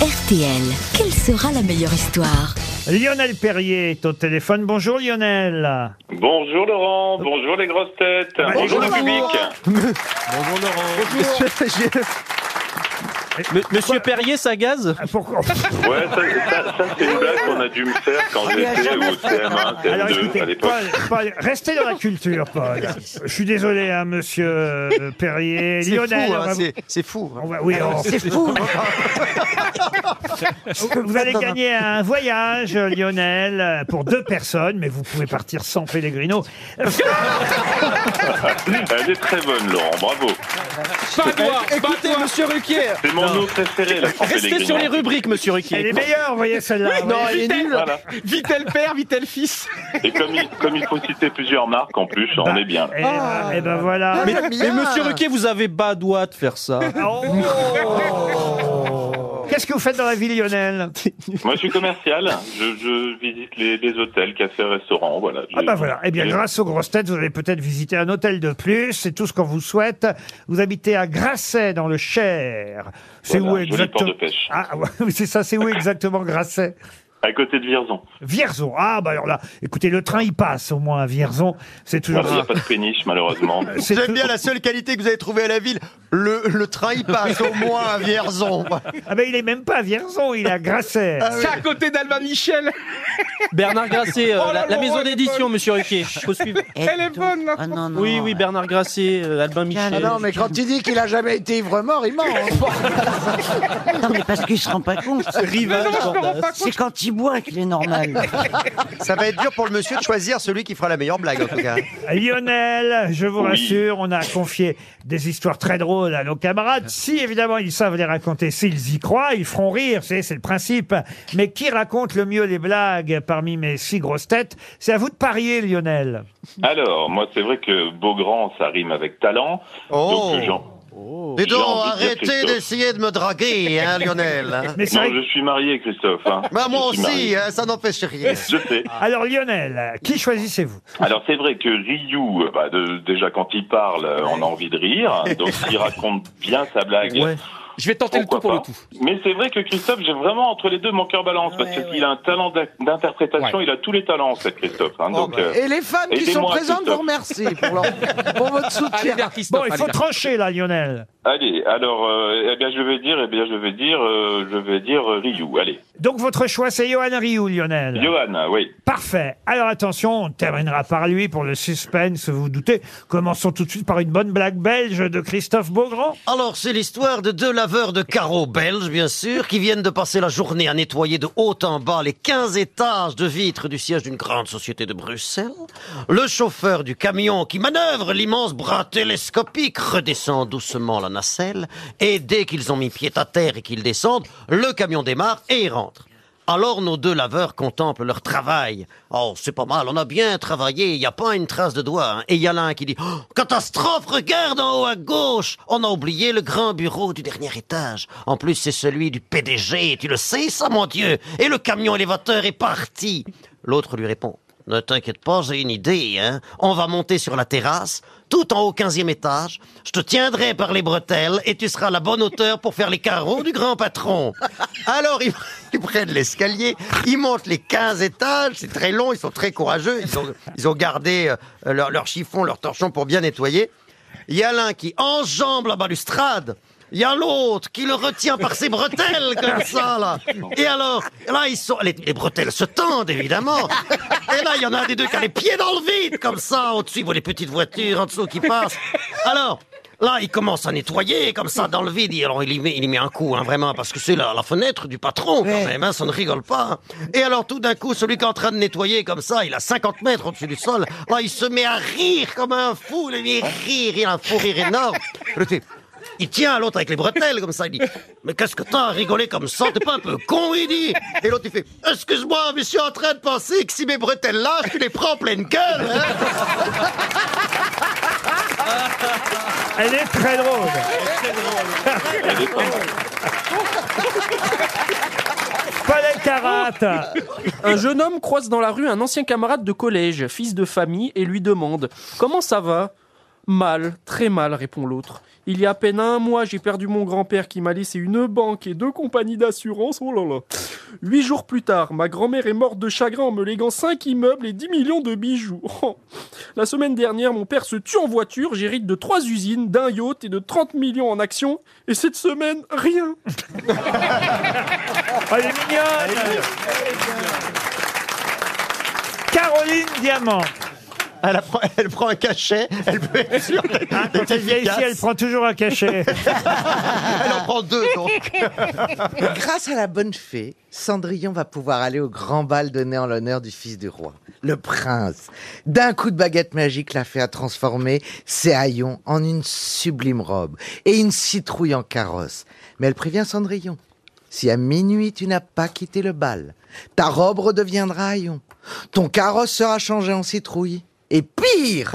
RTL, quelle sera la meilleure histoire Lionel Perrier est au téléphone. Bonjour Lionel. Bonjour Laurent, bonjour les grosses têtes, bonjour le public. M- Monsieur Perrier, ça gaze Ah, Pourquoi Ouais, ça, ça- ça, c'est une blague qu'on a dû me faire quand j'étais au CM1, Alors CM2 écoutez, à l'époque. Paul, Paul, restez dans la culture, Paul. Je suis désolé, hein, monsieur euh, Perrier. C'est Lionel, fou, on hein, va c'est- c'est fou. hein. on va- oui, on- C'est fou. vous allez gagner un voyage, Lionel, pour deux personnes, mais vous pouvez partir sans Pellegrino. Elle est très bonne Laurent, bravo. Écoutez, Monsieur Ruquier, C'est mon préféré, la restez sur les rubriques, Monsieur Elle Ruquier. est meilleure, vous voyez celle-là. voyez. Voilà. Vitel père, Vitel fils. Et comme il, comme il faut citer plusieurs marques en plus, on est bien. Et ben, eh ben voilà. Mais, mais Monsieur Ruquier, vous avez pas droit de faire ça. Oh. Qu'est-ce que vous faites dans la vie, Lionel Moi je suis commercial, je, je visite les, les hôtels, cafés, restaurants, voilà. Ah bah voilà. Eh bien, grâce aux grosses têtes, vous allez peut-être visiter un hôtel de plus. C'est tout ce qu'on vous souhaite. Vous habitez à Grasset, dans le Cher. C'est Voilà, où exactement de pêche. Ah, c'est ça. C'est où exactement Grasset? À côté de Vierzon. Vierzon. Ah, bah alors là, écoutez, le train, il passe au moins à Vierzon. C'est toujours. Il n'y a pas de péniche malheureusement. c'est J'aime tout- bien la seule qualité que vous avez trouvée à la ville. Le, le train, il passe au moins à Vierzon. Ah, ben il est même pas à Vierzon, il est à Grasset. C'est à côté d'Alba Michel. Bernard Grasset, euh, la, la maison d'édition, Monsieur Ruquier. Faut suivre. Elle est bonne, là. Ah non, non. Oui, oui, Bernard Grasset, euh, Albin Michel. Ah non, mais quand il dit qu'il a jamais été ivre-mort, il ment. hein. Non, mais parce qu'il se rend pas compte. Rivage. C'est quand il boit qu'il est normal. Ça va être dur pour le monsieur de choisir celui qui fera la meilleure blague, en tout cas. Lionel, je vous Oui. rassure, on a confié des histoires très drôles à nos camarades. Si évidemment ils savent les raconter, s'ils y croient, ils feront rire, c'est c'est le principe. Mais qui raconte le mieux les blagues parmi mes six grosses têtes? C'est à vous de parier, Lionel. Alors, moi c'est vrai que Beaugrand, ça rime avec talent. Oh. Donc j'en- Dis donc, arrêtez d'essayer de me draguer, hein, Lionel. hein. Mais c'est Non, je suis marié, Christophe. hein. Bah, moi Je suis marié. aussi, hein, ça n'empêche rien. Je sais. Alors Lionel, qui choisissez-vous? Alors c'est vrai que Ryu, bah, de- déjà quand il parle, euh, on a envie de rire. Donc il raconte bien sa blague. Ouais. Je vais tenter le tout pour le tout. Mais c'est vrai que Christophe, j'ai vraiment entre les deux mon cœur balance parce qu'il a un talent d'interprétation, il a tous les talents, cette Christophe. hein. Oh, donc, bah. euh, Et les femmes qui sont présentes vous remercient pour, leur- pour votre soutien. Bon, il faut trancher là, Lionel. allez, alors, euh, eh bien, je vais dire, eh bien, je vais dire, euh, je vais dire euh, Ryu. Allez, Donc votre choix, c'est Johan Rioux, Lionel. Johan, oui. Parfait. Alors attention, on terminera par lui pour le suspense, vous vous doutez. Commençons tout de suite par une bonne blague belge de Christophe Beaugrand. Alors, c'est l'histoire de deux laveurs de carreaux belges, bien sûr, qui viennent de passer la journée à nettoyer de haut en bas les 15 étages de vitres du siège d'une grande société de Bruxelles. Le chauffeur du camion qui manœuvre l'immense bras télescopique redescend doucement la nacelle, et dès qu'ils ont mis pied à terre et qu'ils descendent, le camion démarre et il rentre. Alors nos deux laveurs contemplent leur travail. Oh, c'est pas mal, on a bien travaillé, il n'y a pas une trace de doigt. hein. Et il y a l'un qui dit oh, Catastrophe, regarde en haut à gauche On a oublié le grand bureau du dernier étage. En plus, c'est celui du PDG, tu le sais ça, mon Dieu Et le camion élévateur est parti L'autre lui répond Ne t'inquiète pas, j'ai une idée, hein. On va monter sur la terrasse, tout en haut quinzième étage. Je te tiendrai par les bretelles et tu seras à la bonne hauteur pour faire les carreaux du grand patron. Alors, ils prennent l'escalier, ils montent les 15 étages, c'est très long, ils sont très courageux, ils ont, gardé euh, leur, leur chiffon, leur torchon pour bien nettoyer. Il y a l'un qui enjambe la balustrade. Il y a l'autre qui le retient par ses bretelles comme ça là. Et alors, là ils sont les, les bretelles se tendent évidemment. Et là il y en a un des deux qui a les pieds dans le vide comme ça au-dessus, voit les petites voitures en dessous qui passent. Alors. Là, il commence à nettoyer comme ça dans le vide. Alors, il y met, il y met un coup, hein, vraiment, parce que c'est la, la fenêtre du patron, quand même. Hein, ça ne rigole pas. hein. Et alors, tout d'un coup, celui qui est en train de nettoyer comme ça, il a 50 mètres au-dessus du sol. Là, il se met à rire comme un fou. Il rire, il a un fou rire énorme. Le type, il tient à l'autre avec les bretelles comme ça. Il dit Mais qu'est-ce que t'as à rigoler comme ça T'es pas un peu con Il dit. Et l'autre il fait Excuse-moi, mais je suis en train de penser que si mes bretelles lâchent, tu les prends en pleine gueule. hein. Elle est très drôle. Elle est. Paul Elkarat. Un jeune homme croise dans la rue un ancien camarade de collège, fils de famille, et lui demande Comment ça va? Mal, très mal, répond l'autre. Il y a à peine un mois, j'ai perdu mon grand-père qui m'a laissé une banque et deux compagnies d'assurance. Oh là là. Huit jours plus tard, ma grand-mère est morte de chagrin en me léguant cinq immeubles et 10 millions de bijoux. Oh. La semaine dernière, mon père se tue en voiture. J'hérite de trois usines, d'un yacht et de 30 millions en actions. Et cette semaine, rien. Elle est mignonne Caroline Diamant. Elle, apprend- elle prend un cachet, elle peut être sûre d'être Hein, Quand elle vient ici, efficace. elle prend toujours un cachet. Elle en prend deux, donc. Grâce à la bonne fée, Cendrillon va pouvoir aller au grand bal donné en l'honneur du fils du roi, le prince. D'un coup de baguette magique, la fée a transformé ses haillons en une sublime robe et une citrouille en carrosse. Mais elle prévient Cendrillon. Si à minuit tu n'as pas quitté le bal, ta robe redeviendra haillon. Ton carrosse sera changé en citrouille. Et pire,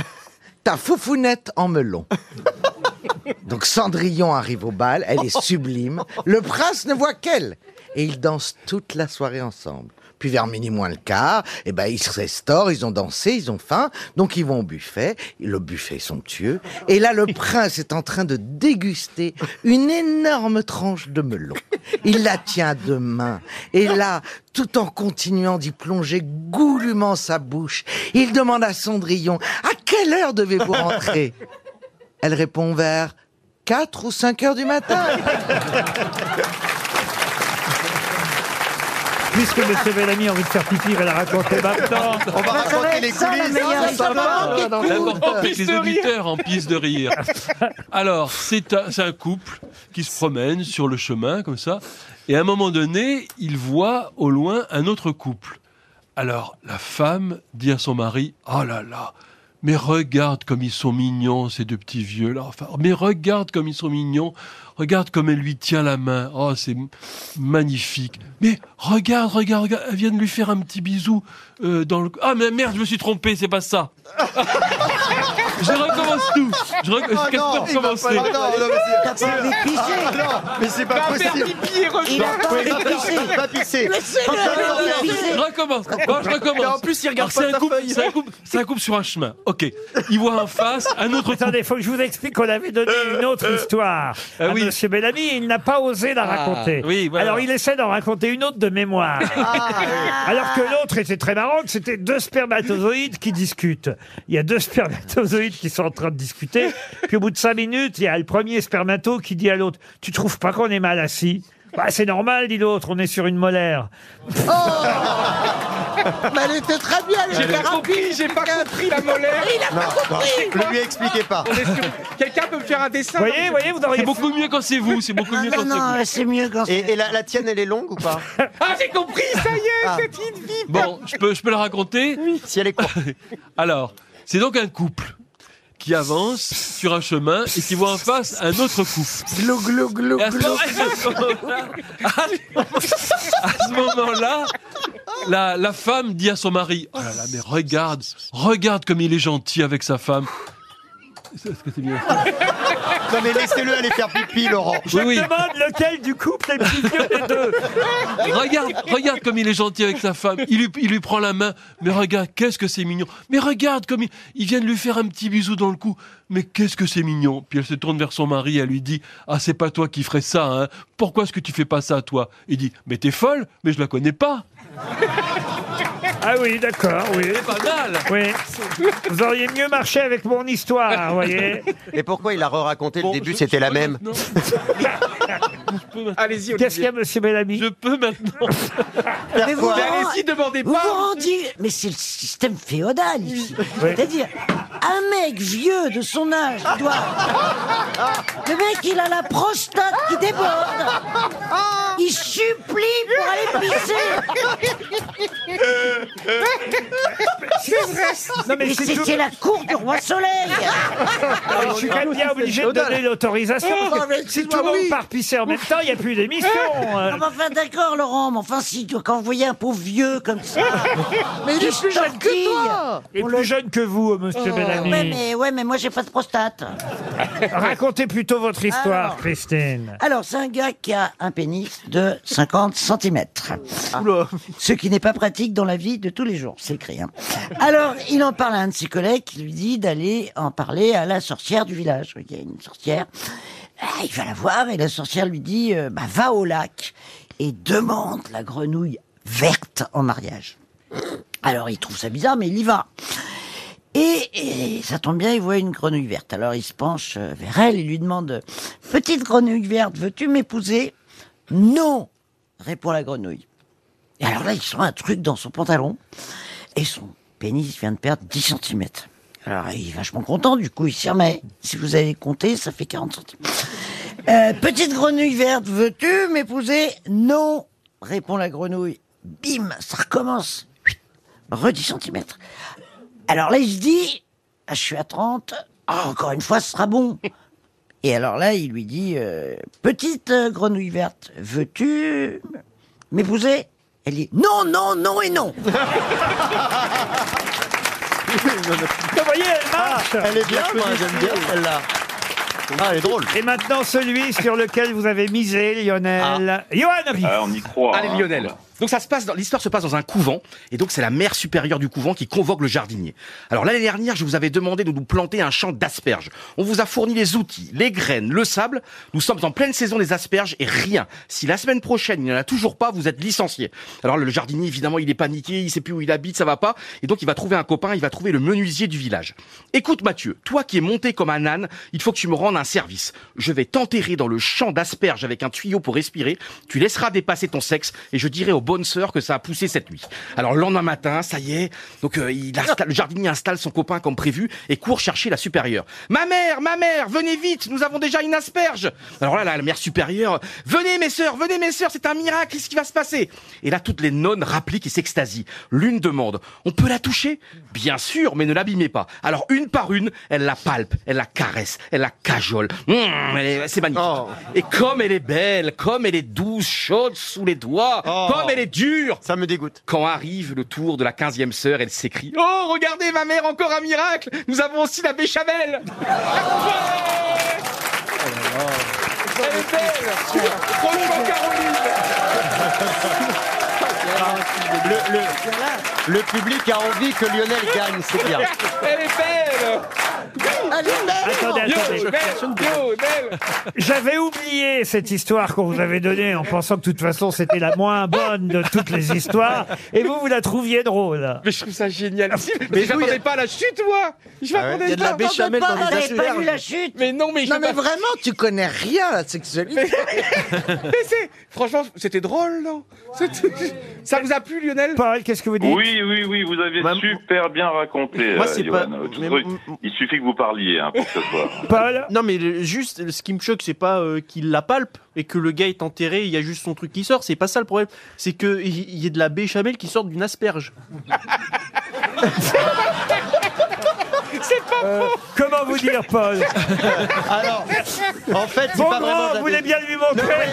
ta foufounette en melon. Donc Cendrillon arrive au bal, elle est sublime. Le prince ne voit qu'elle. Et ils dansent toute la soirée ensemble. Puis vers minuit moins le quart, eh ben, ils se restaurent, ils ont dansé, ils ont faim, donc ils vont au buffet. Le buffet est somptueux. Et là, le prince est en train de déguster une énorme tranche de melon. Il la tient à deux mains. Et là, tout en continuant d'y plonger goulûment sa bouche, il demande à Cendrillon, à quelle heure devez-vous rentrer? Elle répond vers 4 ou 5 heures du matin. Puisque M. Bellamy a envie de faire pipi, il va la raconter maintenant. On va raconter les coulisses. D'abord, avec les auditeurs en piste de rire. Alors, c'est un, c'est un couple qui se promène sur le chemin, comme ça, et à un moment donné, il voit au loin un autre couple. Alors, la femme dit à son mari, oh là là, mais regarde comme ils sont mignons, ces deux petits vieux là. Enfin, mais regarde comme ils sont mignons. Regarde comme elle lui tient la main. Oh, c'est magnifique. Mais regarde, regarde, regarde. Elle vient de lui faire un petit bisou euh, dans le. Ah mais merde, je me suis trompé. C'est pas ça. je recommence tout. Je rec- Oh Qu'est-ce non, il va mais c'est- T'as pas envie de pisser Ah, non, mais c'est pas possible. Il a pas envie de pisser Je recommence. Bon, je recommence. En plus, il regarde c'est un couple, c'est un couple, c'est un couple sur un chemin. Ok. Il voit en face un autre couple. Attendez, il faut que je vous explique qu'on avait donné une autre histoire Ah à oui. Monsieur Bellamy et il n'a pas osé la Ah, raconter. oui, voilà. Alors il essaie d'en raconter une autre de mémoire. Alors que l'autre était très marrante, c'était deux spermatozoïdes qui discutent. Il y a deux spermatozoïdes qui sont en train de discuter. Puis au bout de cinq minutes, il y a le premier spermato qui dit à l'autre Tu trouves pas qu'on est mal assis? Bah, c'est normal, dit l'autre, on est sur une molaire. Mais elle était très bien, elle J'ai était pas rapide. compris, j'ai pas compris la molaire. Ne lui expliquez pas. On est sur- Quelqu'un peut me faire un dessin Vous voyez, voyez, vous auriez C'est beaucoup mieux quand c'est vous. C'est beaucoup Non, mieux non, quand c'est vous. non, c'est mieux quand c'est... Et, et la, la tienne, elle est longue ou pas? Ah, j'ai compris, ça y est, Ah. cette une vie. Bon, je peux, je peux la raconter? Si elle est courte. Alors, c'est donc un couple qui avance sur un chemin et qui voit en face un autre couple. Glou, glou, glou, Et à ce glou. moment-là, à ce moment-là, la, la femme dit à son mari, oh là là, mais regarde, regarde comme il est gentil avec sa femme. Est-ce que c'est bien Non, mais laissez-le aller faire pipi, Laurent. Je me demande lequel du couple est le plus vieux des deux. Regarde, regarde comme il est gentil avec sa femme. Il lui, il lui prend la main. Mais regarde, qu'est-ce que c'est mignon. Mais regarde comme il, il vient de lui faire un petit bisou dans le cou. Mais qu'est-ce que c'est mignon. Puis elle se tourne vers son mari et elle lui dit, ah, c'est pas toi qui ferais ça, hein. Pourquoi est-ce que tu fais pas ça, toi? Il dit, mais t'es folle, mais je la connais pas. Ah oui, d'accord, oui. C'est pas mal. Oui. Vous auriez mieux marché avec mon histoire, vous voyez. Et pourquoi il a re-raconté Bon, le début C'était la même. maintenant. Je peux maintenant. Allez-y, Qu'est-ce qu'il y a, monsieur Bellamy Je peux maintenant. Mais vous, Mais allez-y, demandez vous vous pas. rendiez... Mais c'est le système féodal ici. Oui. C'est-à-dire, un mec vieux de son âge, doit... Mec, il a la prostate qui déborde. Il supplie pour aller pisser. Non, mais Et c'est tout- c'était la cour du roi Soleil. Ah, Je suis quand même bien obligé de donner l'autorisation. parce que Si tout le monde part pisser en même temps, il n'y a plus d'émission. euh. Ah, bah, enfin, d'accord, Laurent, mais enfin, si, quand vous voyez un pauvre vieux comme ça. Mais il qui est plus jeune que toi. Et plus le- jeune que vous, monsieur Bellamy. Ouais, mais, ouais, mais moi, j'ai pas de prostate. Racontez plutôt votre histoire, Alors. Christine. Alors, c'est un gars qui a un pénis de 50 cm. Ce qui n'est pas pratique dans la vie de tous les jours, c'est écrit. hein. Alors, il en parle à un de ses collègues qui lui dit d'aller en parler à la sorcière du village. Il y a une sorcière. Ah, Il va la voir et la sorcière lui dit euh, bah, va au lac et demande la grenouille verte en mariage. Alors, il trouve ça bizarre, mais il y va. Et, ça tombe bien, il voit une grenouille verte. Alors, il se penche euh, vers elle et lui demande petite grenouille verte, veux-tu m'épouser? Non, répond la grenouille. Et alors là, il sent un truc dans son pantalon et son pénis vient de perdre 10 cm. Alors il est vachement content, du coup il s'y remet. Si vous avez compté, ça fait 40 cm. Euh, petite grenouille verte, veux-tu m'épouser? Non, répond la grenouille. Bim, ça recommence. Re 10 cm. Alors là, il se dit, ah, je suis à 30, Ah, encore une fois, ce sera bon. Et alors là, il lui dit, euh, petite euh, grenouille verte, veux-tu m'épouser? Elle dit, non, non, non et non. Vous voyez, elle marche Elle est bien, moi, j'aime bien celle-là. Ah, elle est drôle. Et maintenant, celui sur lequel vous avez misé, Lionel. Johan Rioux. Ah, on y croit. Allez hein. Lionel. Donc ça se passe dans l'histoire se passe dans un couvent et donc c'est la mère supérieure du couvent qui convoque le jardinier. Alors l'année dernière, je vous avais demandé de nous planter un champ d'asperges. On vous a fourni les outils, les graines, le sable. Nous sommes en pleine saison des asperges et rien. Si la semaine prochaine, il n'y en a toujours pas, vous êtes licencié. Alors le jardinier évidemment, il est paniqué, il sait plus où il habite, ça va pas et donc il va trouver un copain, il va trouver le menuisier du village. Écoute Mathieu, toi qui es monté comme un âne, il faut que tu me rendes un service. Je vais t'enterrer dans le champ d'asperges avec un tuyau pour respirer. Tu laisseras dépasser ton sexe et je dirai aux bonnes sœurs que ça a poussé cette nuit. Alors le lendemain matin, ça y est, donc euh, il installe- le jardinier installe son copain comme prévu et court chercher la supérieure. Ma mère, ma mère, venez vite, nous avons déjà une asperge. Alors là, la, la mère supérieure, venez mes sœurs, venez mes sœurs, c'est un miracle, qu'est-ce qui va se passer? Et là, toutes les nonnes rappliquent et s'extasient. L'une demande, on peut la toucher? Bien sûr, mais ne l'abîmez pas. Alors une par une, elle la palpe, elle la caresse, elle la cajole. Mmh, c'est magnifique. Et comme elle est belle, comme elle est douce, chaude sous les doigts, comme elle est dure. Ça me dégoûte. Quand arrive le tour de la quinzième sœur, elle s'écrie Oh, regardez ma mère, encore un miracle Nous avons aussi la béchamel Elle est belle Franchement, Caroline Le, le, le public a envie que Lionel gagne, c'est bien. Elle est belle Attendez, attendez. J'avais oublié cette histoire qu'on vous avait donnée en pensant que de toute façon c'était la moins bonne de toutes les histoires. Et vous, vous la trouviez drôle. Mais je trouve ça génial. Mais je m'attendais pas à la chute, moi Je Ah ouais m'attendais Il y a de la pas. béchamel dans les T'avais asperges. pas vu la chute? Mais non, mais je Non mais pas- vraiment, tu connais rien à la sexualité. Mais c'est... Franchement, c'était drôle, non? C'était- Ça vous a plu, Lionel? Paul, qu'est-ce que vous dites? Oui, oui, oui, vous avez Même- super bien raconté, Moi, euh, c'est pas- mais- truc. Il suffit que vous parliez Non, mais juste, ce qui me choque, c'est pas euh, qu'il la palpe et que le gars est enterré, il y a juste son truc qui sort. C'est pas ça le problème. C'est qu'il y, y ait de la béchamel qui sort d'une asperge. C'est pas euh, faux Comment vous dire, Paul? En fait, c'est Bon pas vous voulez bien lui montrer